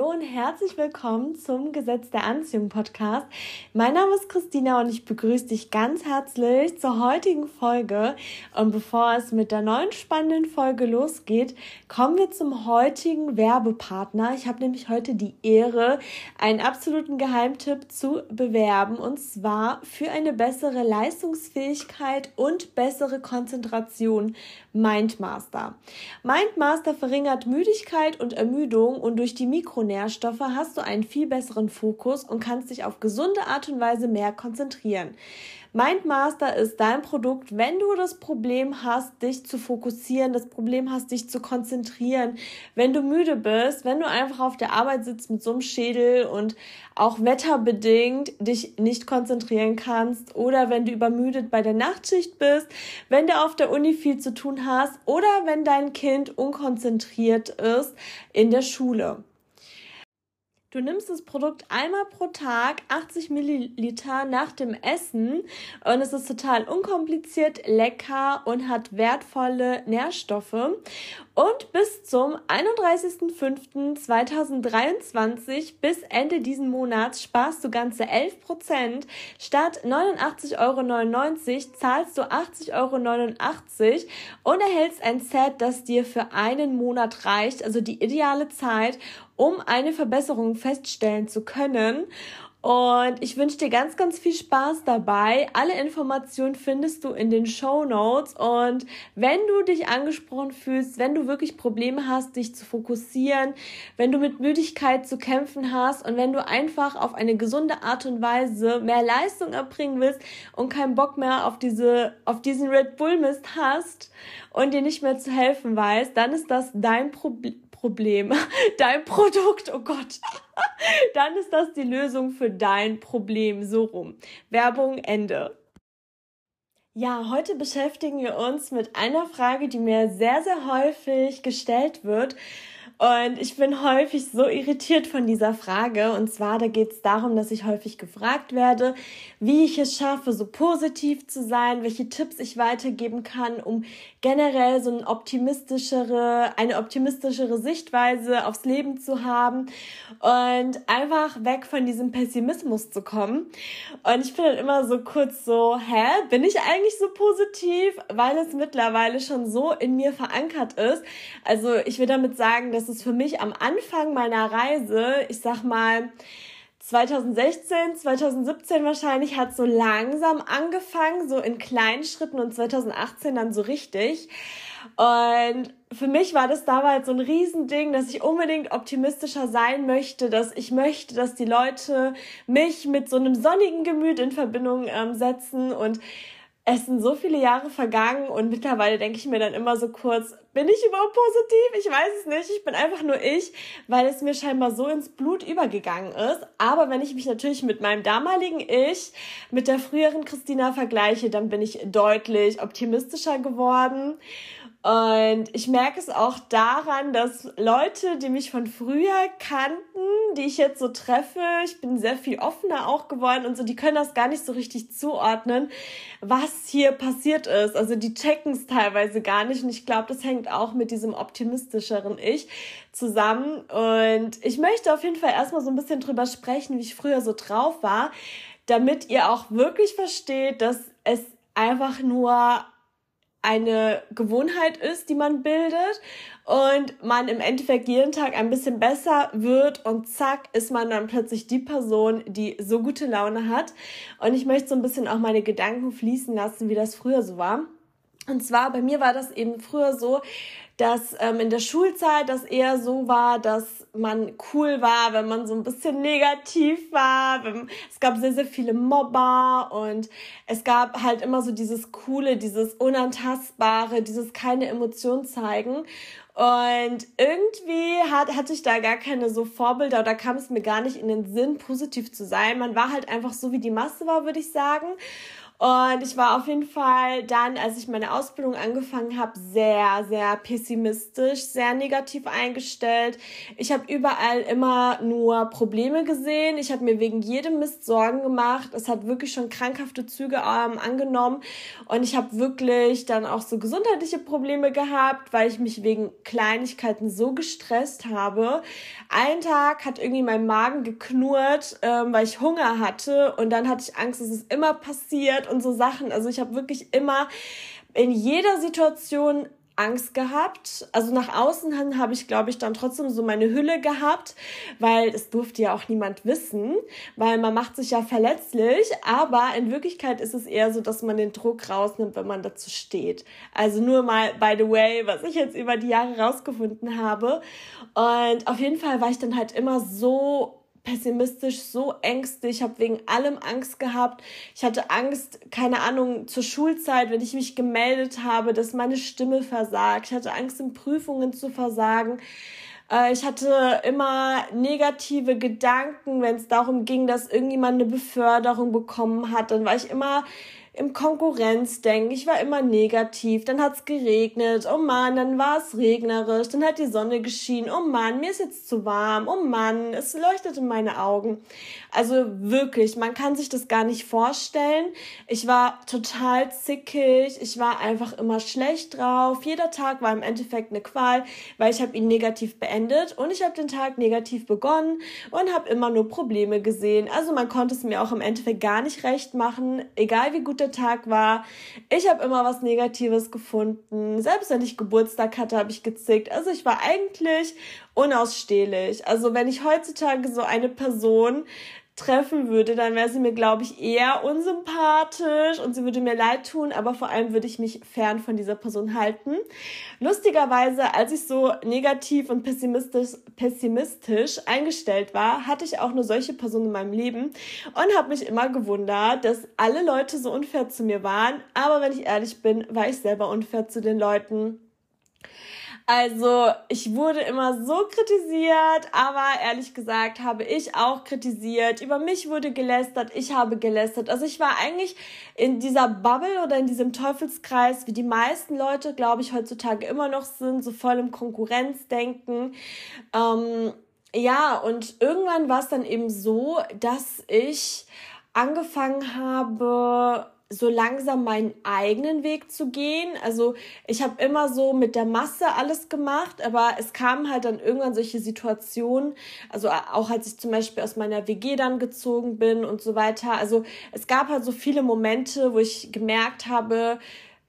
Hallo und herzlich willkommen zum Gesetz der Anziehung Podcast. Mein Name ist Christina und ich begrüße dich ganz herzlich zur heutigen Folge. Und bevor es mit der neuen spannenden Folge losgeht, kommen wir zum heutigen Werbepartner. Ich habe nämlich heute die Ehre, einen absoluten Geheimtipp zu bewerben und zwar für eine bessere Leistungsfähigkeit und bessere Konzentration Mindmaster. Mindmaster verringert Müdigkeit und Ermüdung und durch die Mikronährstoffe hast du einen viel besseren Fokus und kannst dich auf gesunde Art und Weise mehr konzentrieren. Mindmaster ist dein Produkt, wenn du das Problem hast, dich zu fokussieren, das Problem hast, dich zu konzentrieren, wenn du müde bist, wenn du einfach auf der Arbeit sitzt mit so einem Schädel und auch wetterbedingt dich nicht konzentrieren kannst oder wenn du übermüdet bei der Nachtschicht bist, wenn du auf der Uni viel zu tun hast oder wenn dein Kind unkonzentriert ist in der Schule. Du nimmst das Produkt einmal pro Tag, 80 Milliliter nach dem Essen und es ist total unkompliziert, lecker und hat wertvolle Nährstoffe. Und bis zum 31.05.2023 bis Ende diesen Monats sparst du ganze 11%. Statt 89,99 Euro zahlst du 80,89 Euro und erhältst ein Set, das dir für einen Monat reicht, also die ideale Zeit, um eine Verbesserung feststellen zu können. Und ich wünsche dir ganz, ganz viel Spaß dabei. Alle Informationen findest du in den Show Notes. Und wenn du dich angesprochen fühlst, wenn du wirklich Probleme hast, dich zu fokussieren, wenn du mit Müdigkeit zu kämpfen hast und wenn du einfach auf eine gesunde Art und Weise mehr Leistung erbringen willst und keinen Bock mehr auf diese, auf diesen Red Bull Mist hast und dir nicht mehr zu helfen weißt, dann ist das dein Problem Problem, dein Produkt, oh Gott, dann ist das die Lösung für dein Problem. So rum. Werbung Ende. Ja, heute beschäftigen wir uns mit einer Frage, die mir sehr, sehr häufig gestellt wird. Und ich bin häufig so irritiert von dieser Frage. Und zwar, da geht es darum, dass ich häufig gefragt werde, wie ich es schaffe, so positiv zu sein, welche Tipps ich weitergeben kann, um generell so eine optimistischere, eine optimistischere Sichtweise aufs Leben zu haben und einfach weg von diesem Pessimismus zu kommen. Und ich bin dann immer so kurz so, hä, bin ich eigentlich so positiv? Weil es mittlerweile schon so in mir verankert ist. Also ich will damit sagen, dass es für mich am Anfang meiner Reise, ich sag mal, 2016, 2017 wahrscheinlich hat so langsam angefangen, so in kleinen Schritten und 2018 dann so richtig. Und für mich war das damals so ein Riesending, dass ich unbedingt optimistischer sein möchte, dass ich möchte, dass die Leute mich mit so einem sonnigen Gemüt in Verbindung ähm, setzen und es sind so viele Jahre vergangen und mittlerweile denke ich mir dann immer so kurz, bin ich überhaupt positiv? Ich weiß es nicht. Ich bin einfach nur ich, weil es mir scheinbar so ins Blut übergegangen ist. Aber wenn ich mich natürlich mit meinem damaligen Ich, mit der früheren Christina vergleiche, dann bin ich deutlich optimistischer geworden. Und ich merke es auch daran, dass Leute, die mich von früher kannten, die ich jetzt so treffe, ich bin sehr viel offener auch geworden und so, die können das gar nicht so richtig zuordnen, was hier passiert ist. Also die checken es teilweise gar nicht und ich glaube, das hängt auch mit diesem optimistischeren Ich zusammen. Und ich möchte auf jeden Fall erstmal so ein bisschen drüber sprechen, wie ich früher so drauf war, damit ihr auch wirklich versteht, dass es einfach nur eine Gewohnheit ist, die man bildet und man im Endeffekt jeden Tag ein bisschen besser wird und zack ist man dann plötzlich die Person, die so gute Laune hat. Und ich möchte so ein bisschen auch meine Gedanken fließen lassen, wie das früher so war. Und zwar bei mir war das eben früher so, dass ähm, in der Schulzeit das eher so war, dass man cool war, wenn man so ein bisschen negativ war. Es gab sehr, sehr viele Mobber und es gab halt immer so dieses Coole, dieses Unantastbare, dieses keine Emotion zeigen. Und irgendwie hat, hatte ich da gar keine so Vorbilder oder kam es mir gar nicht in den Sinn, positiv zu sein. Man war halt einfach so, wie die Masse war, würde ich sagen. Und ich war auf jeden Fall dann, als ich meine Ausbildung angefangen habe, sehr, sehr pessimistisch, sehr negativ eingestellt. Ich habe überall immer nur Probleme gesehen. Ich habe mir wegen jedem Mist Sorgen gemacht. Es hat wirklich schon krankhafte Züge ähm, angenommen. Und ich habe wirklich dann auch so gesundheitliche Probleme gehabt, weil ich mich wegen Kleinigkeiten so gestresst habe. Einen Tag hat irgendwie mein Magen geknurrt, ähm, weil ich Hunger hatte. Und dann hatte ich Angst, dass es immer passiert und so Sachen. Also ich habe wirklich immer in jeder Situation Angst gehabt. Also nach außen hin habe ich, glaube ich, dann trotzdem so meine Hülle gehabt, weil es durfte ja auch niemand wissen, weil man macht sich ja verletzlich, aber in Wirklichkeit ist es eher so, dass man den Druck rausnimmt, wenn man dazu steht. Also nur mal, by the way, was ich jetzt über die Jahre rausgefunden habe. Und auf jeden Fall war ich dann halt immer so pessimistisch, so ängstlich, ich habe wegen allem Angst gehabt. Ich hatte Angst, keine Ahnung, zur Schulzeit, wenn ich mich gemeldet habe, dass meine Stimme versagt. Ich hatte Angst, in Prüfungen zu versagen. Äh, ich hatte immer negative Gedanken, wenn es darum ging, dass irgendjemand eine Beförderung bekommen hat. Dann war ich immer im Konkurrenzdenken. Ich war immer negativ. Dann hat's geregnet. Oh Mann, dann war es regnerisch. Dann hat die Sonne geschienen. Oh Mann, mir ist jetzt zu warm. Oh Mann, es leuchtet in meine Augen. Also wirklich, man kann sich das gar nicht vorstellen. Ich war total zickig. Ich war einfach immer schlecht drauf. Jeder Tag war im Endeffekt eine Qual, weil ich habe ihn negativ beendet und ich habe den Tag negativ begonnen und habe immer nur Probleme gesehen. Also man konnte es mir auch im Endeffekt gar nicht recht machen, egal wie gut der Tag war. Ich habe immer was Negatives gefunden. Selbst wenn ich Geburtstag hatte, habe ich gezickt. Also ich war eigentlich unausstehlich. Also wenn ich heutzutage so eine Person treffen würde, dann wäre sie mir, glaube ich, eher unsympathisch und sie würde mir leid tun, aber vor allem würde ich mich fern von dieser Person halten. Lustigerweise, als ich so negativ und pessimistisch, pessimistisch eingestellt war, hatte ich auch nur solche Personen in meinem Leben und habe mich immer gewundert, dass alle Leute so unfair zu mir waren. Aber wenn ich ehrlich bin, war ich selber unfair zu den Leuten. Also ich wurde immer so kritisiert, aber ehrlich gesagt habe ich auch kritisiert. Über mich wurde gelästert, ich habe gelästert. Also ich war eigentlich in dieser Bubble oder in diesem Teufelskreis, wie die meisten Leute, glaube ich, heutzutage immer noch sind, so voll im Konkurrenzdenken. Ähm, ja, und irgendwann war es dann eben so, dass ich angefangen habe, so langsam meinen eigenen Weg zu gehen. Also ich habe immer so mit der Masse alles gemacht, aber es kamen halt dann irgendwann solche Situationen, also auch als ich zum Beispiel aus meiner WG dann gezogen bin und so weiter. Also es gab halt so viele Momente, wo ich gemerkt habe,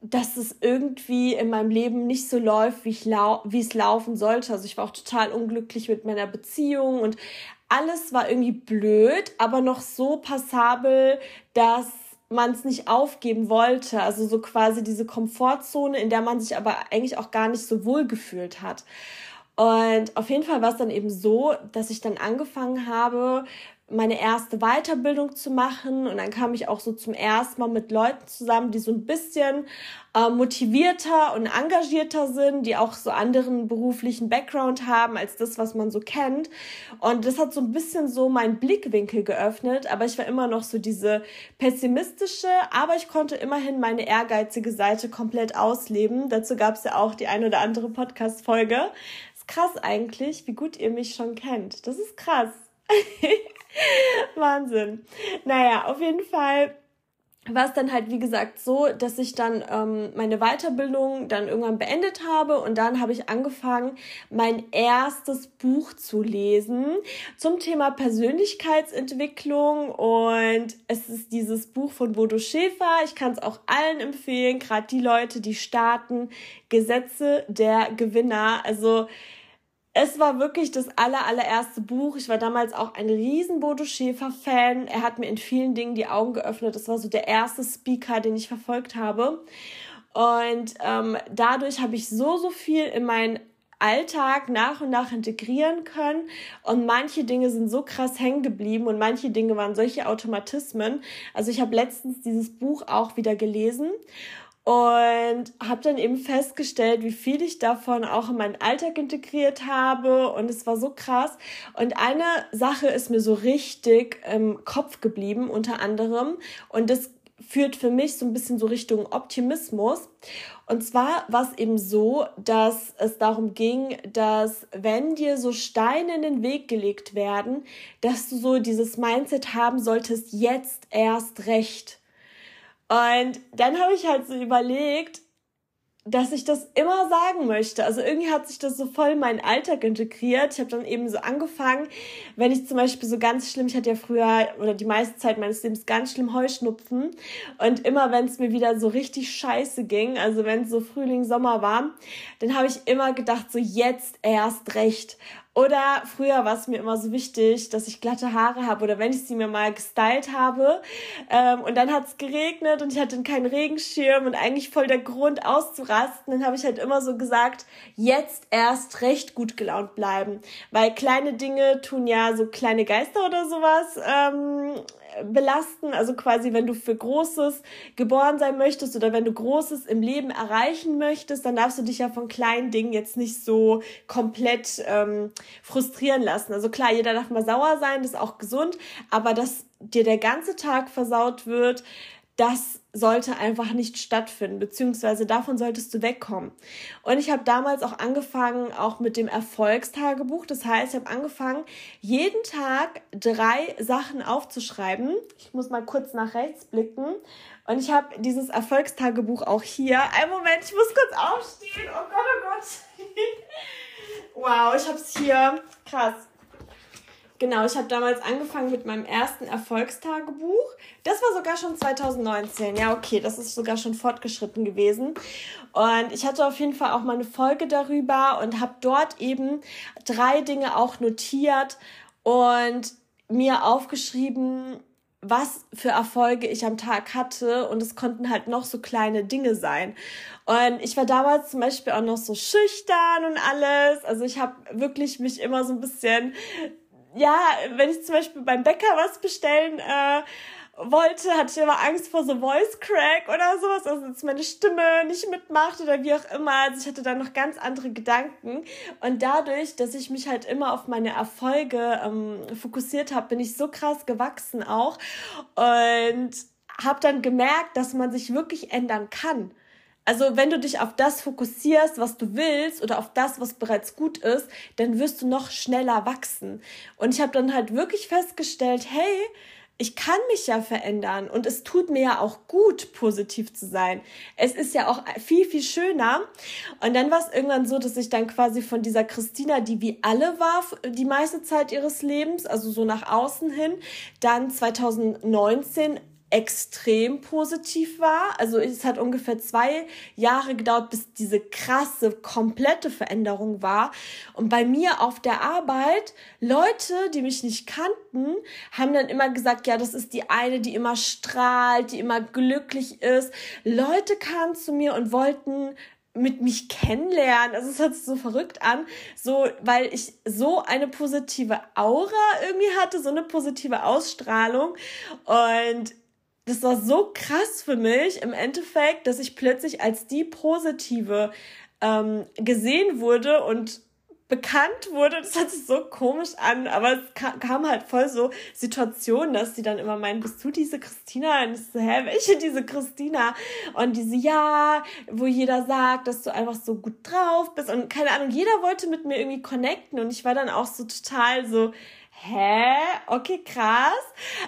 dass es irgendwie in meinem Leben nicht so läuft, wie, ich lau wie es laufen sollte. Also ich war auch total unglücklich mit meiner Beziehung und alles war irgendwie blöd, aber noch so passabel, dass man es nicht aufgeben wollte. Also so quasi diese Komfortzone, in der man sich aber eigentlich auch gar nicht so wohl gefühlt hat. Und auf jeden Fall war es dann eben so, dass ich dann angefangen habe, meine erste Weiterbildung zu machen. Und dann kam ich auch so zum ersten Mal mit Leuten zusammen, die so ein bisschen äh, motivierter und engagierter sind, die auch so anderen beruflichen Background haben als das, was man so kennt. Und das hat so ein bisschen so meinen Blickwinkel geöffnet. Aber ich war immer noch so diese pessimistische, aber ich konnte immerhin meine ehrgeizige Seite komplett ausleben. Dazu gab es ja auch die ein oder andere Podcast-Folge. Ist krass eigentlich, wie gut ihr mich schon kennt. Das ist krass. Wahnsinn. Naja, auf jeden Fall war es dann halt, wie gesagt, so, dass ich dann ähm, meine Weiterbildung dann irgendwann beendet habe und dann habe ich angefangen, mein erstes Buch zu lesen zum Thema Persönlichkeitsentwicklung und es ist dieses Buch von Bodo Schäfer. Ich kann es auch allen empfehlen, gerade die Leute, die starten, Gesetze der Gewinner. Also es war wirklich das aller, allererste Buch. Ich war damals auch ein riesen Bodo Schäfer-Fan. Er hat mir in vielen Dingen die Augen geöffnet. Das war so der erste Speaker, den ich verfolgt habe. Und ähm, dadurch habe ich so, so viel in meinen Alltag nach und nach integrieren können. Und manche Dinge sind so krass hängen geblieben und manche Dinge waren solche Automatismen. Also ich habe letztens dieses Buch auch wieder gelesen und habe dann eben festgestellt, wie viel ich davon auch in meinen Alltag integriert habe und es war so krass. Und eine Sache ist mir so richtig im Kopf geblieben, unter anderem, und das führt für mich so ein bisschen so Richtung Optimismus. Und zwar war es eben so, dass es darum ging, dass wenn dir so Steine in den Weg gelegt werden, dass du so dieses Mindset haben solltest, jetzt erst recht. Und dann habe ich halt so überlegt, dass ich das immer sagen möchte. Also irgendwie hat sich das so voll in meinen Alltag integriert. Ich habe dann eben so angefangen, wenn ich zum Beispiel so ganz schlimm, ich hatte ja früher oder die meiste Zeit meines Lebens ganz schlimm Heuschnupfen und immer wenn es mir wieder so richtig scheiße ging, also wenn es so Frühling, Sommer war, dann habe ich immer gedacht, so jetzt erst recht. Oder früher war es mir immer so wichtig, dass ich glatte Haare habe oder wenn ich sie mir mal gestylt habe ähm, und dann hat es geregnet und ich hatte keinen Regenschirm und eigentlich voll der Grund auszurasten, dann habe ich halt immer so gesagt, jetzt erst recht gut gelaunt bleiben. Weil kleine Dinge tun ja so kleine Geister oder sowas ähm, belasten. Also quasi, wenn du für Großes geboren sein möchtest oder wenn du Großes im Leben erreichen möchtest, dann darfst du dich ja von kleinen Dingen jetzt nicht so komplett ähm, frustrieren lassen. Also klar, jeder darf mal sauer sein, das ist auch gesund, aber dass dir der ganze Tag versaut wird, das sollte einfach nicht stattfinden, beziehungsweise davon solltest du wegkommen. Und ich habe damals auch angefangen, auch mit dem Erfolgstagebuch. Das heißt, ich habe angefangen, jeden Tag drei Sachen aufzuschreiben. Ich muss mal kurz nach rechts blicken. Und ich habe dieses Erfolgstagebuch auch hier. Einen Moment, ich muss kurz aufstehen. Oh Gott, oh Gott. wow, ich habe es hier. Krass. Genau, ich habe damals angefangen mit meinem ersten Erfolgstagebuch. Das war sogar schon 2019. Ja, okay, das ist sogar schon fortgeschritten gewesen. Und ich hatte auf jeden Fall auch mal eine Folge darüber und habe dort eben drei Dinge auch notiert und mir aufgeschrieben, was für Erfolge ich am Tag hatte und es konnten halt noch so kleine Dinge sein. Und ich war damals zum Beispiel auch noch so schüchtern und alles. Also ich habe wirklich mich immer so ein bisschen ja, wenn ich zum Beispiel beim Bäcker was bestellen äh, wollte, hatte ich immer Angst vor so Voice Crack oder sowas, also dass meine Stimme nicht mitmacht oder wie auch immer. Also ich hatte dann noch ganz andere Gedanken. Und dadurch, dass ich mich halt immer auf meine Erfolge ähm, fokussiert habe, bin ich so krass gewachsen auch und habe dann gemerkt, dass man sich wirklich ändern kann. Also wenn du dich auf das fokussierst, was du willst oder auf das, was bereits gut ist, dann wirst du noch schneller wachsen. Und ich habe dann halt wirklich festgestellt, hey, ich kann mich ja verändern und es tut mir ja auch gut, positiv zu sein. Es ist ja auch viel, viel schöner. Und dann war es irgendwann so, dass ich dann quasi von dieser Christina, die wie alle war, die meiste Zeit ihres Lebens, also so nach außen hin, dann 2019 extrem positiv war. Also es hat ungefähr zwei Jahre gedauert, bis diese krasse, komplette Veränderung war. Und bei mir auf der Arbeit, Leute, die mich nicht kannten, haben dann immer gesagt, ja, das ist die eine, die immer strahlt, die immer glücklich ist. Leute kamen zu mir und wollten mit mich kennenlernen. Also es hört sich so verrückt an, so weil ich so eine positive Aura irgendwie hatte, so eine positive Ausstrahlung und das war so krass für mich im Endeffekt, dass ich plötzlich als die Positive ähm, gesehen wurde und bekannt wurde. Das hört sich so komisch an, aber es kam halt voll so Situationen, dass sie dann immer meinen, bist du diese Christina? Und ich so, hä, welche diese Christina? Und diese, ja, wo jeder sagt, dass du einfach so gut drauf bist und keine Ahnung, jeder wollte mit mir irgendwie connecten und ich war dann auch so total so, hä? Okay, krass.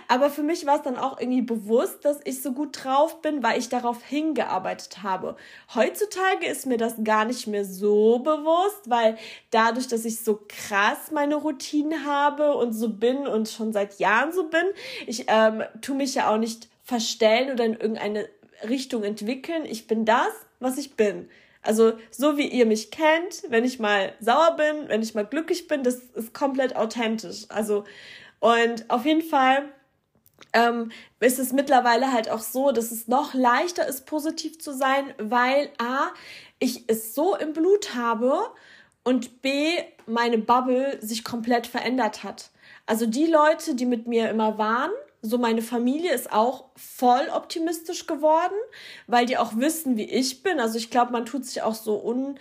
Aber für mich war es dann auch irgendwie bewusst, dass ich so gut drauf bin, weil ich darauf hingearbeitet habe. Heutzutage ist mir das gar nicht mehr so bewusst, weil dadurch, dass ich so krass meine Routinen habe und so bin und schon seit Jahren so bin, ich ähm, tu mich ja auch nicht verstellen oder in irgendeine Richtung entwickeln. Ich bin das, was ich bin. Also so wie ihr mich kennt, wenn ich mal sauer bin, wenn ich mal glücklich bin, das ist komplett authentisch. Also und auf jeden Fall ähm, ist es mittlerweile halt auch so, dass es noch leichter ist, positiv zu sein, weil a ich es so im Blut habe und b meine Bubble sich komplett verändert hat. Also die Leute, die mit mir immer waren, so meine Familie ist auch voll optimistisch geworden, weil die auch wissen, wie ich bin. Also ich glaube, man tut sich auch so un,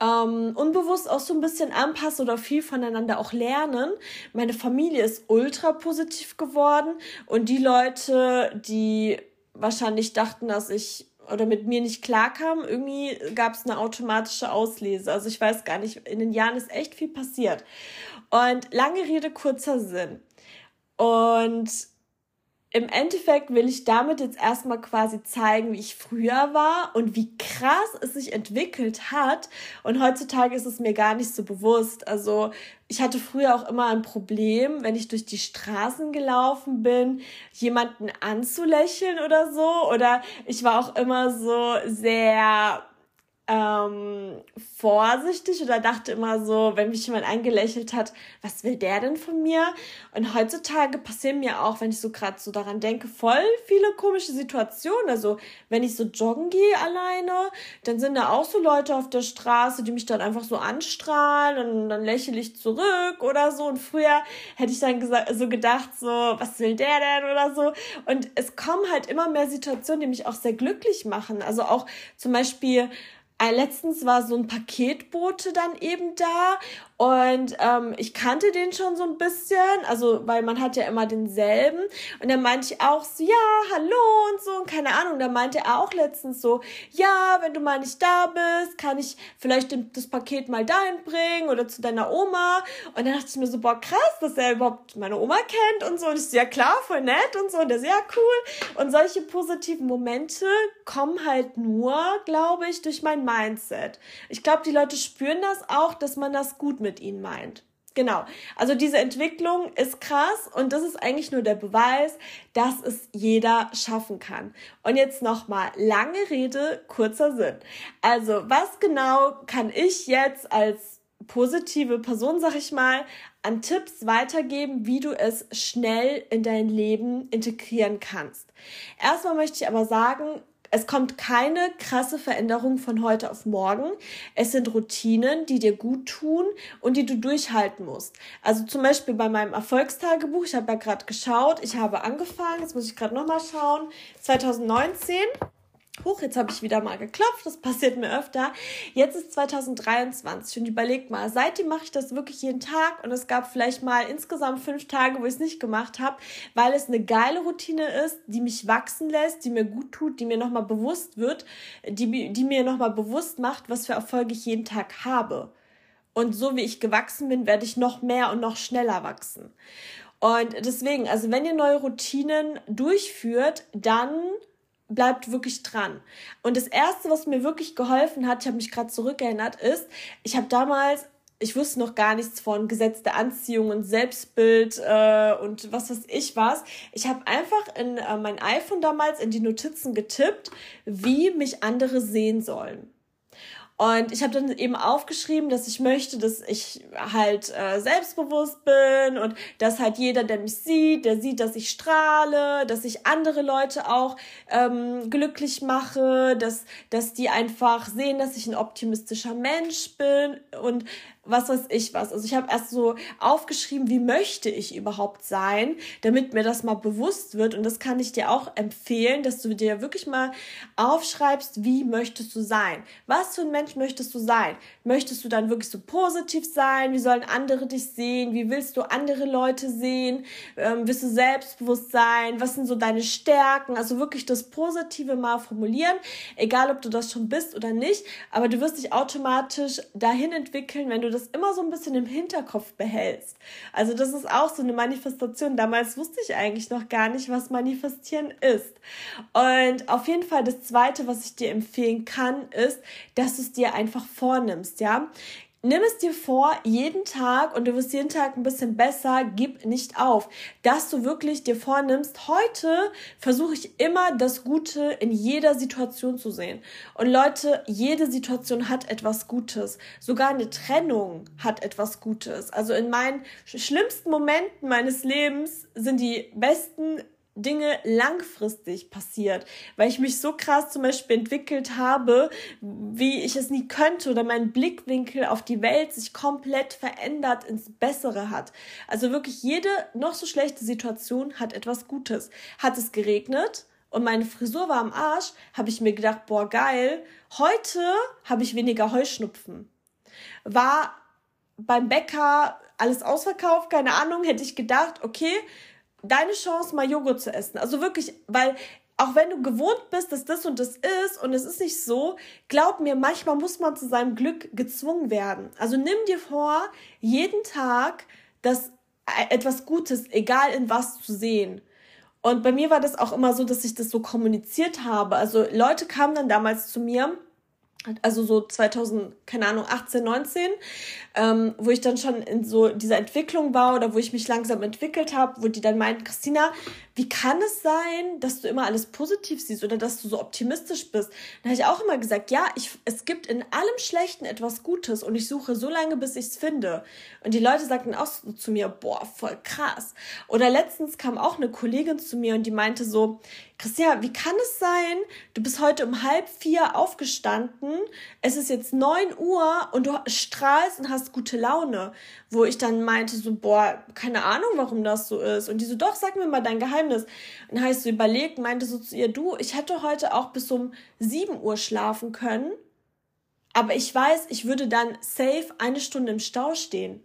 ähm, unbewusst auch so ein bisschen anpassen oder viel voneinander auch lernen. Meine Familie ist ultra positiv geworden und die Leute, die wahrscheinlich dachten, dass ich oder mit mir nicht klarkam. Irgendwie gab es eine automatische Auslese. Also ich weiß gar nicht, in den Jahren ist echt viel passiert. Und lange Rede, kurzer Sinn. Und im Endeffekt will ich damit jetzt erstmal quasi zeigen, wie ich früher war und wie krass es sich entwickelt hat. Und heutzutage ist es mir gar nicht so bewusst. Also ich hatte früher auch immer ein Problem, wenn ich durch die Straßen gelaufen bin, jemanden anzulächeln oder so. Oder ich war auch immer so sehr ähm, vorsichtig oder dachte immer so, wenn mich jemand angelächelt hat, was will der denn von mir? Und heutzutage passieren mir auch, wenn ich so gerade so daran denke, voll viele komische Situationen. Also wenn ich so joggen gehe alleine, dann sind da auch so Leute auf der Straße, die mich dann einfach so anstrahlen und dann lächle ich zurück oder so. Und früher hätte ich dann so gedacht, so, was will der denn oder so. Und es kommen halt immer mehr Situationen, die mich auch sehr glücklich machen. Also auch zum Beispiel, äh, letztens war so ein Paketbote dann eben da und ähm, ich kannte den schon so ein bisschen, also weil man hat ja immer denselben. Und dann meinte ich auch so, ja, hallo und so. Und keine Ahnung, da meinte er auch letztens so, ja, wenn du mal nicht da bist, kann ich vielleicht das Paket mal dahin bringen oder zu deiner Oma. Und dann dachte ich mir so, boah, krass, dass er überhaupt meine Oma kennt und so. Und ich so, ja klar, voll nett und so. Und der ist ja cool. Und solche positiven Momente kommen halt nur, glaube ich, durch mein Mindset. Ich glaube, die Leute spüren das auch, dass man das gut mit ihnen meint. Genau. Also diese Entwicklung ist krass und das ist eigentlich nur der Beweis, dass es jeder schaffen kann. Und jetzt nochmal lange Rede, kurzer Sinn. Also was genau kann ich jetzt als positive Person, sag ich mal, an Tipps weitergeben, wie du es schnell in dein Leben integrieren kannst. Erstmal möchte ich aber sagen, es kommt keine krasse Veränderung von heute auf morgen. Es sind Routinen, die dir gut tun und die du durchhalten musst. Also zum Beispiel bei meinem Erfolgstagebuch, ich habe ja gerade geschaut, ich habe angefangen, jetzt muss ich gerade nochmal schauen, 2019 Huch, jetzt habe ich wieder mal geklopft, das passiert mir öfter. Jetzt ist 2023 und überleg mal, seitdem mache ich das wirklich jeden Tag und es gab vielleicht mal insgesamt fünf Tage, wo ich es nicht gemacht habe, weil es eine geile Routine ist, die mich wachsen lässt, die mir gut tut, die mir nochmal bewusst wird, die, die mir nochmal bewusst macht, was für Erfolge ich jeden Tag habe. Und so wie ich gewachsen bin, werde ich noch mehr und noch schneller wachsen. Und deswegen, also wenn ihr neue Routinen durchführt, dann bleibt wirklich dran. Und das Erste, was mir wirklich geholfen hat, ich habe mich gerade zurückerinnert, ist, ich habe damals ich wusste noch gar nichts von Gesetz der Anziehung und Selbstbild äh, und was weiß ich was. Ich habe einfach in äh, mein iPhone damals in die Notizen getippt, wie mich andere sehen sollen. Und ich habe dann eben aufgeschrieben, dass ich möchte, dass ich halt äh, selbstbewusst bin und dass halt jeder, der mich sieht, der sieht, dass ich strahle, dass ich andere Leute auch ähm, glücklich mache, dass, dass die einfach sehen, dass ich ein optimistischer Mensch bin. Und was weiß ich was. Also ich habe erst so aufgeschrieben, wie möchte ich überhaupt sein, damit mir das mal bewusst wird. Und das kann ich dir auch empfehlen, dass du dir wirklich mal aufschreibst, wie möchtest du sein? Was für ein Mensch möchtest du sein? Möchtest du dann wirklich so positiv sein? Wie sollen andere dich sehen? Wie willst du andere Leute sehen? Ähm, willst du selbstbewusst sein? Was sind so deine Stärken? Also wirklich das Positive mal formulieren, egal ob du das schon bist oder nicht. Aber du wirst dich automatisch dahin entwickeln, wenn du das immer so ein bisschen im Hinterkopf behältst. Also das ist auch so eine Manifestation. Damals wusste ich eigentlich noch gar nicht, was manifestieren ist. Und auf jeden Fall das Zweite, was ich dir empfehlen kann, ist, dass du es dir einfach vornimmst, ja nimm es dir vor, jeden Tag, und du wirst jeden Tag ein bisschen besser, gib nicht auf, dass du wirklich dir vornimmst, heute versuche ich immer das Gute in jeder Situation zu sehen. Und Leute, jede Situation hat etwas Gutes. Sogar eine Trennung hat etwas Gutes. Also in meinen schlimmsten Momenten meines Lebens sind die besten Dinge langfristig passiert, weil ich mich so krass zum Beispiel entwickelt habe, wie ich es nie könnte oder mein Blickwinkel auf die Welt sich komplett verändert ins Bessere hat. Also wirklich jede noch so schlechte Situation hat etwas Gutes. Hat es geregnet und meine Frisur war am Arsch, habe ich mir gedacht, boah geil, heute habe ich weniger Heuschnupfen. War beim Bäcker alles ausverkauft, keine Ahnung, hätte ich gedacht, okay, deine Chance, mal Joghurt zu essen. Also wirklich, weil auch wenn du gewohnt bist, dass das und das ist und es ist nicht so, glaub mir, manchmal muss man zu seinem Glück gezwungen werden. Also nimm dir vor, jeden Tag das äh, etwas Gutes, egal in was zu sehen. Und bei mir war das auch immer so, dass ich das so kommuniziert habe. Also Leute kamen dann damals zu mir also so 2000, keine Ahnung, 18, 19, ähm, wo ich dann schon in so dieser Entwicklung war oder wo ich mich langsam entwickelt habe, wo die dann meinten, Christina, wie kann es sein, dass du immer alles positiv siehst oder dass du so optimistisch bist? Dann habe ich auch immer gesagt, ja, ich, es gibt in allem Schlechten etwas Gutes und ich suche so lange, bis ich es finde. Und die Leute sagten auch so zu mir, boah, voll krass. Oder letztens kam auch eine Kollegin zu mir und die meinte so, Christian, wie kann es sein, du bist heute um halb vier aufgestanden, es ist jetzt neun Uhr und du strahlst und hast gute Laune. Wo ich dann meinte so, boah, keine Ahnung, warum das so ist. Und die so, doch, sag mir mal dein Geheimnis. Und dann habe ich so überlegt, meinte so zu ihr, du, ich hätte heute auch bis um sieben Uhr schlafen können, aber ich weiß, ich würde dann safe eine Stunde im Stau stehen.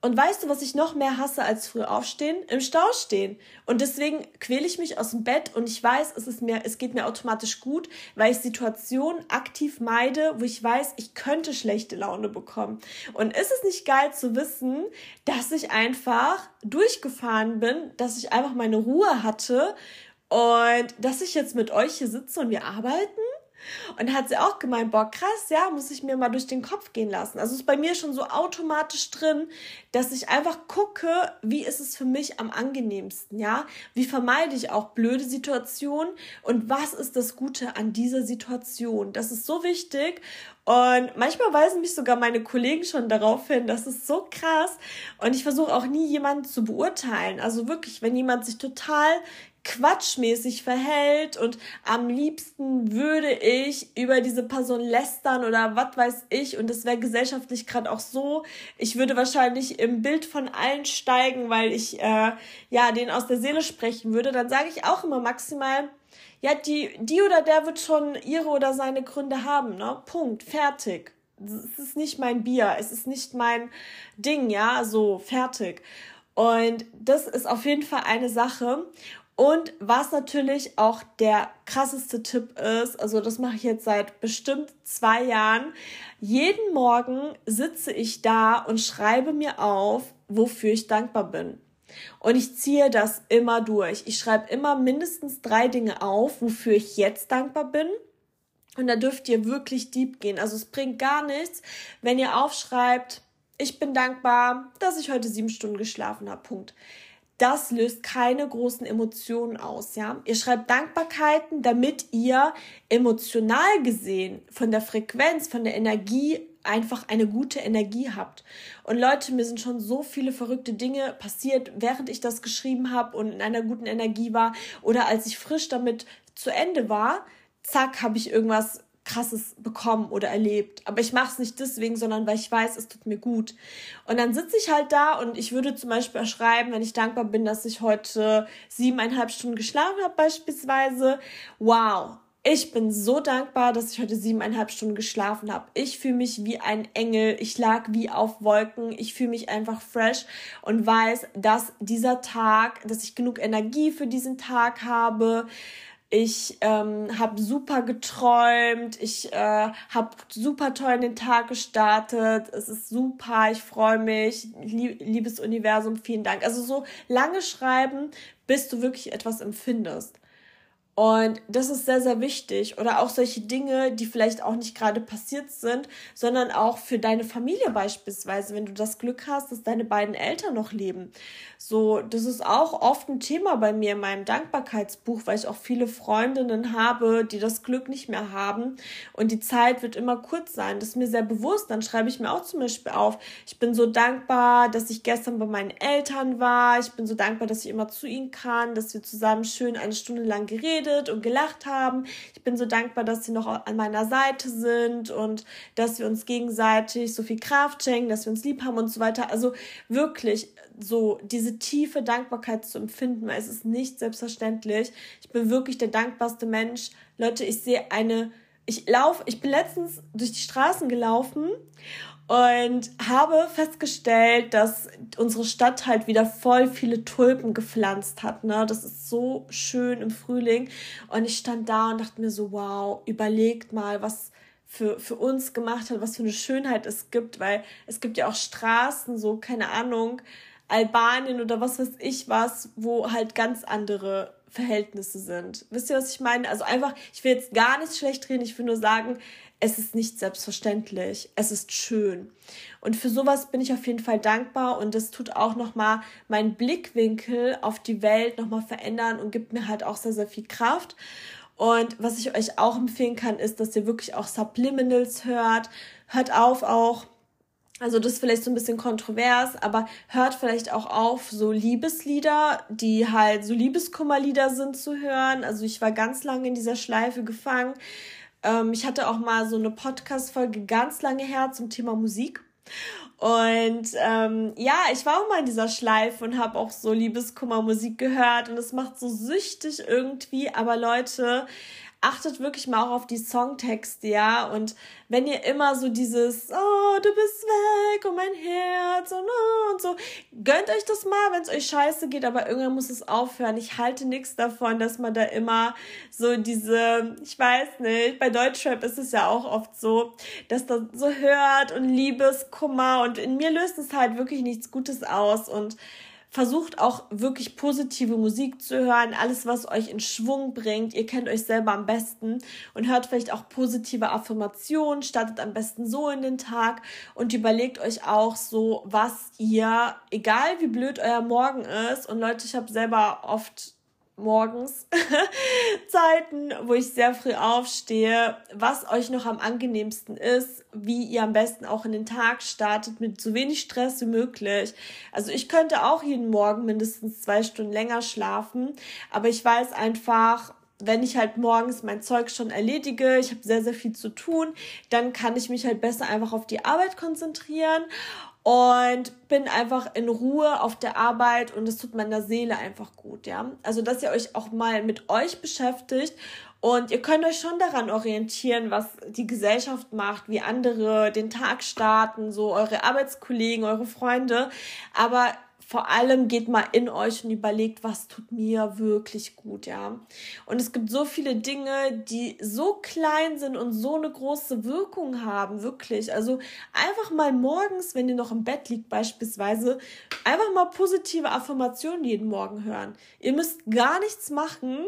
Und weißt du, was ich noch mehr hasse als früh aufstehen? Im Stau stehen. Und deswegen quäle ich mich aus dem Bett und ich weiß, es ist mir, es geht mir automatisch gut, weil ich Situationen aktiv meide, wo ich weiß, ich könnte schlechte Laune bekommen. Und ist es nicht geil zu wissen, dass ich einfach durchgefahren bin, dass ich einfach meine Ruhe hatte und dass ich jetzt mit euch hier sitze und wir arbeiten? Und hat sie auch gemeint, boah, krass, ja, muss ich mir mal durch den Kopf gehen lassen. Also ist bei mir schon so automatisch drin, dass ich einfach gucke, wie ist es für mich am angenehmsten, ja? Wie vermeide ich auch blöde Situationen und was ist das Gute an dieser Situation? Das ist so wichtig und manchmal weisen mich sogar meine Kollegen schon darauf hin, das ist so krass. Und ich versuche auch nie jemanden zu beurteilen. Also wirklich, wenn jemand sich total quatschmäßig verhält und am liebsten würde ich über diese Person lästern oder was weiß ich und das wäre gesellschaftlich gerade auch so. Ich würde wahrscheinlich im Bild von allen steigen, weil ich äh, ja den aus der Seele sprechen würde. Dann sage ich auch immer maximal, ja, die, die oder der wird schon ihre oder seine Gründe haben, ne? Punkt, fertig. Es ist nicht mein Bier, es ist nicht mein Ding, ja, so fertig. Und das ist auf jeden Fall eine Sache. Und was natürlich auch der krasseste Tipp ist, also das mache ich jetzt seit bestimmt zwei Jahren, jeden Morgen sitze ich da und schreibe mir auf, wofür ich dankbar bin. Und ich ziehe das immer durch. Ich schreibe immer mindestens drei Dinge auf, wofür ich jetzt dankbar bin. Und da dürft ihr wirklich deep gehen. Also es bringt gar nichts, wenn ihr aufschreibt, ich bin dankbar, dass ich heute sieben Stunden geschlafen habe. Punkt das löst keine großen Emotionen aus, ja. Ihr schreibt Dankbarkeiten, damit ihr emotional gesehen von der Frequenz, von der Energie einfach eine gute Energie habt. Und Leute, mir sind schon so viele verrückte Dinge passiert, während ich das geschrieben habe und in einer guten Energie war oder als ich frisch damit zu Ende war. Zack, habe ich irgendwas krasses bekommen oder erlebt. Aber ich mache es nicht deswegen, sondern weil ich weiß, es tut mir gut. Und dann sitze ich halt da und ich würde zum Beispiel schreiben, wenn ich dankbar bin, dass ich heute siebeneinhalb Stunden geschlafen habe beispielsweise. Wow, ich bin so dankbar, dass ich heute siebeneinhalb Stunden geschlafen habe. Ich fühle mich wie ein Engel. Ich lag wie auf Wolken. Ich fühle mich einfach fresh und weiß, dass dieser Tag, dass ich genug Energie für diesen Tag habe, ich ähm, habe super geträumt. Ich äh, habe super toll in den Tag gestartet. Es ist super. Ich freue mich. Liebes Universum, vielen Dank. Also so lange schreiben, bis du wirklich etwas empfindest. Und das ist sehr, sehr wichtig. Oder auch solche Dinge, die vielleicht auch nicht gerade passiert sind, sondern auch für deine Familie beispielsweise, wenn du das Glück hast, dass deine beiden Eltern noch leben. So, das ist auch oft ein Thema bei mir in meinem Dankbarkeitsbuch, weil ich auch viele Freundinnen habe, die das Glück nicht mehr haben. Und die Zeit wird immer kurz sein. Das ist mir sehr bewusst. Dann schreibe ich mir auch zum Beispiel auf, ich bin so dankbar, dass ich gestern bei meinen Eltern war. Ich bin so dankbar, dass ich immer zu ihnen kann, dass wir zusammen schön eine Stunde lang geredet geredet und gelacht haben. Ich bin so dankbar, dass sie noch an meiner Seite sind und dass wir uns gegenseitig so viel Kraft schenken, dass wir uns lieb haben und so weiter. Also wirklich so diese tiefe Dankbarkeit zu empfinden, weil es ist nicht selbstverständlich. Ich bin wirklich der dankbarste Mensch. Leute, ich sehe eine ich laufe, ich bin letztens durch die Straßen gelaufen und habe festgestellt, dass unsere Stadt halt wieder voll viele Tulpen gepflanzt hat. Ne? Das ist so schön im Frühling. Und ich stand da und dachte mir so, wow, überlegt mal, was für, für uns gemacht hat, was für eine Schönheit es gibt, weil es gibt ja auch Straßen, so, keine Ahnung, Albanien oder was weiß ich was, wo halt ganz andere Verhältnisse sind. Wisst ihr, was ich meine? Also einfach, ich will jetzt gar nicht schlecht reden, ich will nur sagen, es ist nicht selbstverständlich, es ist schön. Und für sowas bin ich auf jeden Fall dankbar und es tut auch nochmal meinen Blickwinkel auf die Welt nochmal verändern und gibt mir halt auch sehr, sehr viel Kraft. Und was ich euch auch empfehlen kann, ist, dass ihr wirklich auch Subliminals hört. Hört auf auch also das ist vielleicht so ein bisschen kontrovers, aber hört vielleicht auch auf, so Liebeslieder, die halt so Liebeskummerlieder sind, zu hören. Also ich war ganz lange in dieser Schleife gefangen. Ähm, ich hatte auch mal so eine Podcast-Folge ganz lange her zum Thema Musik. Und ähm, ja, ich war auch mal in dieser Schleife und habe auch so Liebeskummermusik gehört und es macht so süchtig irgendwie. Aber Leute, achtet wirklich mal auch auf die Songtexte, ja. Und wenn ihr immer so dieses, oh, du bist weg und mein Herz und, oh, und so, gönnt euch das mal, wenn es euch scheiße geht, aber irgendwann muss es aufhören. Ich halte nichts davon, dass man da immer so diese, ich weiß nicht, bei Deutschrap ist es ja auch oft so, dass das so hört und Liebeskummer und in mir löst es halt wirklich nichts Gutes aus und Versucht auch wirklich positive Musik zu hören, alles, was euch in Schwung bringt. Ihr kennt euch selber am besten und hört vielleicht auch positive Affirmationen, startet am besten so in den Tag und überlegt euch auch so, was ihr, egal wie blöd euer Morgen ist, und Leute, ich habe selber oft morgens Zeiten, wo ich sehr früh aufstehe, was euch noch am angenehmsten ist, wie ihr am besten auch in den Tag startet mit so wenig Stress wie möglich. Also ich könnte auch jeden Morgen mindestens zwei Stunden länger schlafen, aber ich weiß einfach, wenn ich halt morgens mein Zeug schon erledige, ich habe sehr, sehr viel zu tun, dann kann ich mich halt besser einfach auf die Arbeit konzentrieren und bin einfach in Ruhe auf der Arbeit und es tut meiner Seele einfach gut, ja. Also, dass ihr euch auch mal mit euch beschäftigt und ihr könnt euch schon daran orientieren, was die Gesellschaft macht, wie andere den Tag starten, so eure Arbeitskollegen, eure Freunde, aber vor allem geht mal in euch und überlegt, was tut mir wirklich gut, ja. Und es gibt so viele Dinge, die so klein sind und so eine große Wirkung haben, wirklich. Also einfach mal morgens, wenn ihr noch im Bett liegt beispielsweise, einfach mal positive Affirmationen jeden Morgen hören. Ihr müsst gar nichts machen,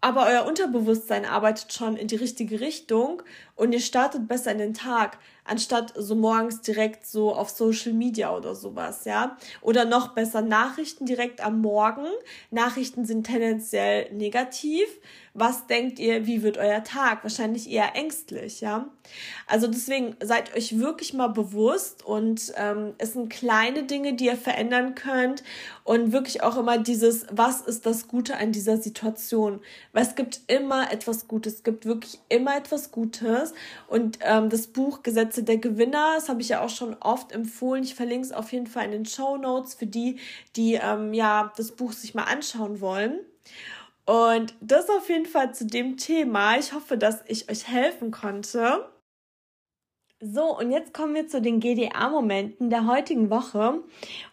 aber euer Unterbewusstsein arbeitet schon in die richtige Richtung und ihr startet besser in den Tag anstatt so morgens direkt so auf Social Media oder sowas, ja. Oder noch besser Nachrichten direkt am Morgen. Nachrichten sind tendenziell negativ. Was denkt ihr, wie wird euer Tag? Wahrscheinlich eher ängstlich, ja. Also deswegen seid euch wirklich mal bewusst und ähm, es sind kleine Dinge, die ihr verändern könnt und wirklich auch immer dieses, was ist das Gute an dieser Situation? Weil es gibt immer etwas Gutes, es gibt wirklich immer etwas Gutes und ähm, das Buch Gesetze der Gewinner. Das habe ich ja auch schon oft empfohlen. Ich verlinke es auf jeden Fall in den Show Notes für die, die ähm, ja das Buch sich mal anschauen wollen. Und das auf jeden Fall zu dem Thema. Ich hoffe, dass ich euch helfen konnte. So, und jetzt kommen wir zu den GDA-Momenten der heutigen Woche.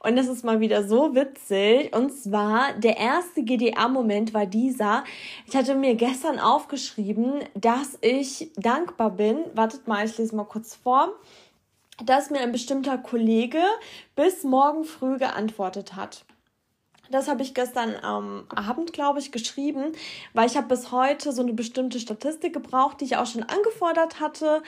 Und das ist mal wieder so witzig. Und zwar, der erste GDA-Moment war dieser. Ich hatte mir gestern aufgeschrieben, dass ich dankbar bin. Wartet mal, ich lese mal kurz vor. Dass mir ein bestimmter Kollege bis morgen früh geantwortet hat. Das habe ich gestern am Abend, glaube ich, geschrieben, weil ich habe bis heute so eine bestimmte Statistik gebraucht, die ich auch schon angefordert hatte.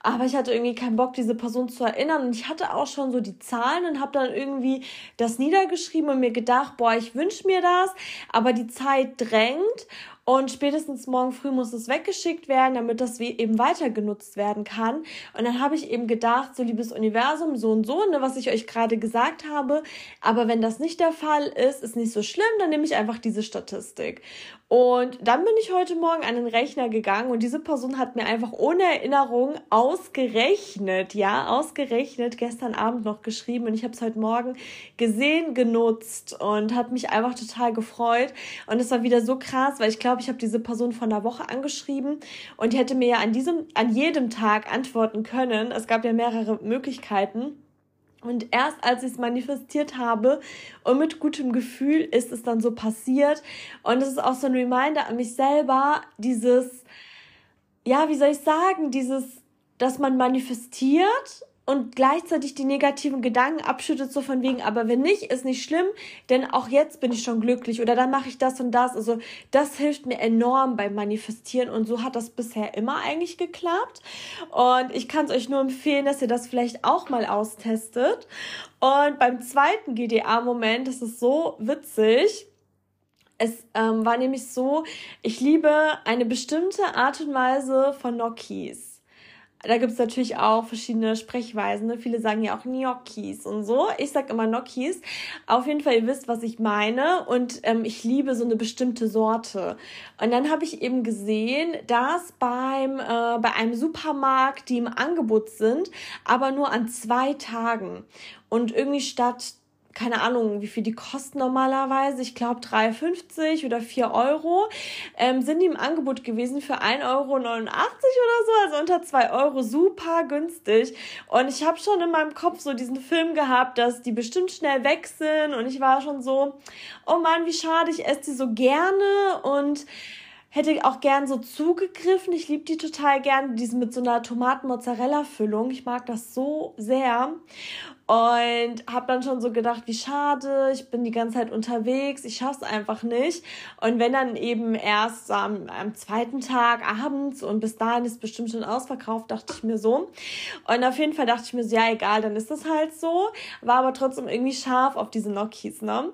Aber ich hatte irgendwie keinen Bock, diese Person zu erinnern. Und ich hatte auch schon so die Zahlen und habe dann irgendwie das niedergeschrieben und mir gedacht, boah, ich wünsche mir das, aber die Zeit drängt. Und spätestens morgen früh muss es weggeschickt werden, damit das eben weiter genutzt werden kann. Und dann habe ich eben gedacht, so liebes Universum, so und so, ne, was ich euch gerade gesagt habe. Aber wenn das nicht der Fall ist, ist nicht so schlimm, dann nehme ich einfach diese Statistik. Und dann bin ich heute Morgen an den Rechner gegangen und diese Person hat mir einfach ohne Erinnerung ausgerechnet, ja, ausgerechnet, gestern Abend noch geschrieben und ich habe es heute Morgen gesehen, genutzt und hat mich einfach total gefreut. Und es war wieder so krass, weil ich glaube, ich habe diese Person vor einer Woche angeschrieben und die hätte mir ja an diesem, an jedem Tag antworten können. Es gab ja mehrere Möglichkeiten. Und erst als ich es manifestiert habe und mit gutem Gefühl ist es dann so passiert. Und es ist auch so ein Reminder an mich selber, dieses, ja, wie soll ich sagen, dieses, dass man manifestiert und gleichzeitig die negativen Gedanken abschüttet, so von wegen, aber wenn nicht, ist nicht schlimm, denn auch jetzt bin ich schon glücklich oder dann mache ich das und das. Also das hilft mir enorm beim Manifestieren und so hat das bisher immer eigentlich geklappt. Und ich kann es euch nur empfehlen, dass ihr das vielleicht auch mal austestet. Und beim zweiten GDA-Moment, das ist so witzig. Es ähm, war nämlich so, ich liebe eine bestimmte Art und Weise von Nokis da gibt es natürlich auch verschiedene Sprechweisen. Ne? Viele sagen ja auch Gnocchis und so. Ich sag immer Gnocchis. Auf jeden Fall, ihr wisst, was ich meine. Und ähm, ich liebe so eine bestimmte Sorte. Und dann habe ich eben gesehen, dass beim äh, bei einem Supermarkt, die im Angebot sind, aber nur an zwei Tagen. Und irgendwie statt keine Ahnung, wie viel die kosten normalerweise. Ich glaube 3,50 oder 4 Euro. Ähm, sind die im Angebot gewesen für 1,89 Euro oder so, also unter 2 Euro. Super günstig. Und ich habe schon in meinem Kopf so diesen Film gehabt, dass die bestimmt schnell weg sind. Und ich war schon so, oh Mann, wie schade, ich esse die so gerne. Und hätte auch gern so zugegriffen. Ich liebe die total gern, diese mit so einer Tomaten-Mozzarella-Füllung. Ich mag das so sehr. Und habe dann schon so gedacht, wie schade, ich bin die ganze Zeit unterwegs, ich schaff's einfach nicht. Und wenn dann eben erst am, am zweiten Tag abends und bis dahin ist bestimmt schon ausverkauft, dachte ich mir so. Und auf jeden Fall dachte ich mir so, ja egal, dann ist das halt so. War aber trotzdem irgendwie scharf auf diese Nokis, ne?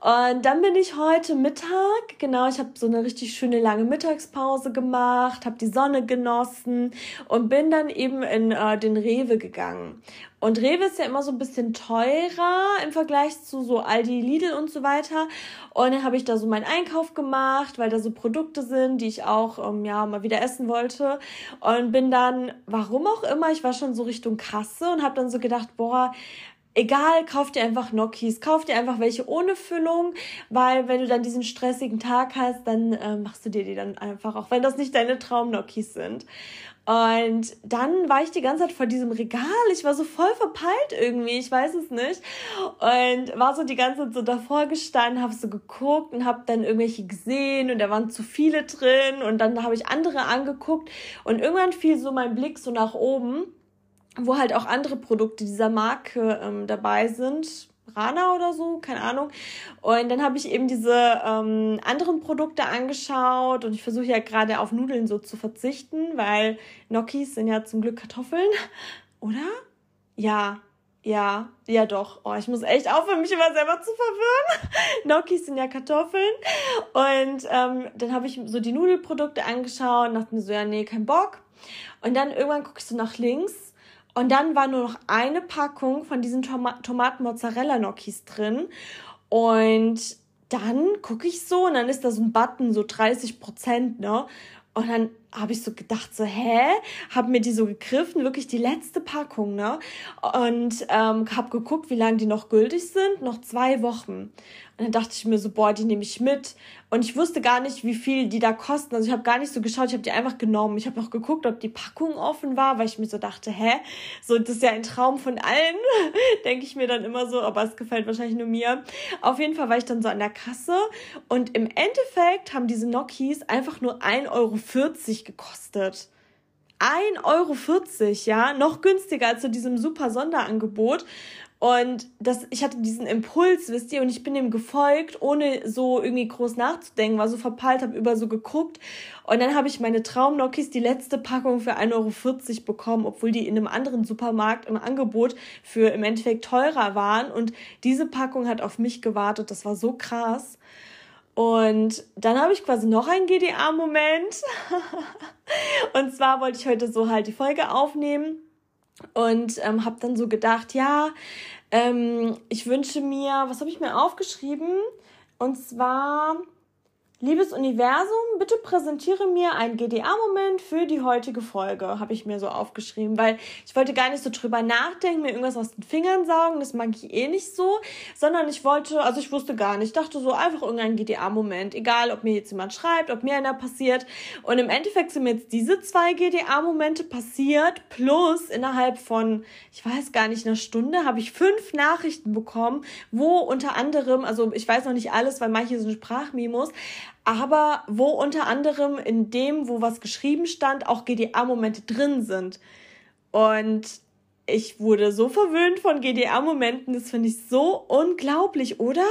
Und dann bin ich heute Mittag, genau, ich habe so eine richtig schöne lange Mittagspause gemacht, habe die Sonne genossen und bin dann eben in äh, den Rewe gegangen. Und Rewe ist ja immer so ein bisschen teurer im Vergleich zu so Aldi, Lidl und so weiter. Und dann habe ich da so meinen Einkauf gemacht, weil da so Produkte sind, die ich auch ähm, ja mal wieder essen wollte. Und bin dann, warum auch immer, ich war schon so Richtung Kasse und habe dann so gedacht, boah, egal, kauf dir einfach Nokis, kauf dir einfach welche ohne Füllung, weil wenn du dann diesen stressigen Tag hast, dann äh, machst du dir die dann einfach, auch wenn das nicht deine Traum-Nokis sind. Und dann war ich die ganze Zeit vor diesem Regal. Ich war so voll verpeilt irgendwie, ich weiß es nicht. Und war so die ganze Zeit so davor gestanden, habe so geguckt und habe dann irgendwelche gesehen und da waren zu viele drin und dann habe ich andere angeguckt und irgendwann fiel so mein Blick so nach oben, wo halt auch andere Produkte dieser Marke ähm, dabei sind Rana oder so, keine Ahnung. Und dann habe ich eben diese ähm, anderen Produkte angeschaut und ich versuche ja gerade auf Nudeln so zu verzichten, weil Gnocchis sind ja zum Glück Kartoffeln, oder? Ja, ja, ja doch. Oh, ich muss echt aufhören, mich immer selber zu verwirren. Gnocchis sind ja Kartoffeln. Und ähm, dann habe ich so die Nudelprodukte angeschaut und dachte mir so, ja, nee, kein Bock. Und dann irgendwann guckst du nach links und dann war nur noch eine Packung von diesen Toma Tomaten-Mozzarella-Gnocchis drin. Und dann gucke ich so und dann ist da so ein Button, so 30 Prozent, ne? Und dann habe ich so gedacht, so, hä? Hab mir die so gegriffen, wirklich die letzte Packung, ne? Und ähm, habe geguckt, wie lange die noch gültig sind. Noch zwei Wochen. Und dann dachte ich mir so, boah, die nehme ich mit. Und ich wusste gar nicht, wie viel die da kosten. Also ich habe gar nicht so geschaut, ich habe die einfach genommen. Ich habe noch geguckt, ob die Packung offen war, weil ich mir so dachte, hä? So, das ist ja ein Traum von allen, denke ich mir dann immer so, aber es gefällt wahrscheinlich nur mir. Auf jeden Fall war ich dann so an der Kasse und im Endeffekt haben diese Nokis einfach nur 1,40 Euro gekostet. 1,40 Euro, ja, noch günstiger als zu diesem super Sonderangebot. Und das, ich hatte diesen Impuls, wisst ihr, und ich bin dem gefolgt, ohne so irgendwie groß nachzudenken, war so verpeilt, habe über so geguckt. Und dann habe ich meine Traumnokis, die letzte Packung für 1,40 Euro bekommen, obwohl die in einem anderen Supermarkt im Angebot für im Endeffekt teurer waren. Und diese Packung hat auf mich gewartet. Das war so krass. Und dann habe ich quasi noch einen GDA-Moment. und zwar wollte ich heute so halt die Folge aufnehmen und ähm, habe dann so gedacht, ja, ähm, ich wünsche mir, was habe ich mir aufgeschrieben? Und zwar Liebes Universum, bitte präsentiere mir einen GDA-Moment für die heutige Folge, habe ich mir so aufgeschrieben, weil ich wollte gar nicht so drüber nachdenken, mir irgendwas aus den Fingern saugen, das mag ich eh nicht so, sondern ich wollte, also ich wusste gar nicht, ich dachte so einfach irgendein GDA-Moment, egal ob mir jetzt jemand schreibt, ob mir einer passiert. Und im Endeffekt sind mir jetzt diese zwei GDA-Momente passiert, plus innerhalb von, ich weiß gar nicht, einer Stunde habe ich fünf Nachrichten bekommen, wo unter anderem, also ich weiß noch nicht alles, weil manche sind Sprachmemos, aber wo unter anderem in dem, wo was geschrieben stand, auch GDA-Momente drin sind. Und ich wurde so verwöhnt von GDA-Momenten, das finde ich so unglaublich, oder?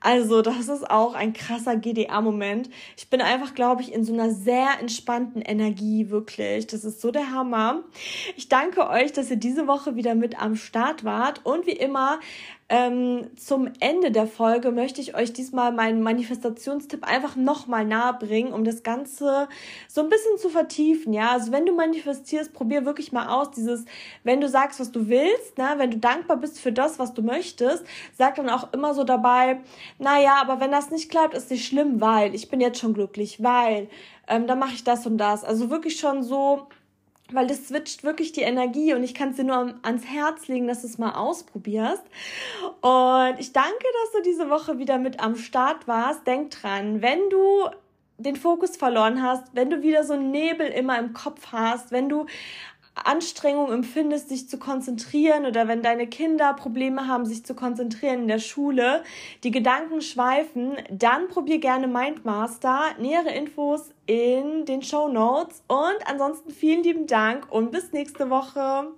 Also, das ist auch ein krasser GDA-Moment. Ich bin einfach, glaube ich, in so einer sehr entspannten Energie, wirklich. Das ist so der Hammer. Ich danke euch, dass ihr diese Woche wieder mit am Start wart. Und wie immer, ähm, zum Ende der Folge möchte ich euch diesmal meinen Manifestationstipp einfach nochmal nahebringen, um das Ganze so ein bisschen zu vertiefen. Ja, also wenn du manifestierst, probier wirklich mal aus dieses, wenn du sagst, was du willst, ne, wenn du dankbar bist für das, was du möchtest, sag dann auch immer so dabei, naja, aber wenn das nicht klappt, ist nicht schlimm, weil ich bin jetzt schon glücklich, weil ähm, dann mache ich das und das. Also wirklich schon so weil das switcht wirklich die Energie und ich kann es dir nur ans Herz legen, dass du es mal ausprobierst. Und ich danke, dass du diese Woche wieder mit am Start warst. Denk dran, wenn du den Fokus verloren hast, wenn du wieder so einen Nebel immer im Kopf hast, wenn du Anstrengung empfindest, dich zu konzentrieren oder wenn deine Kinder Probleme haben, sich zu konzentrieren in der Schule, die Gedanken schweifen, dann probier gerne Mindmaster. Nähere Infos in den Show Notes und ansonsten vielen lieben Dank und bis nächste Woche.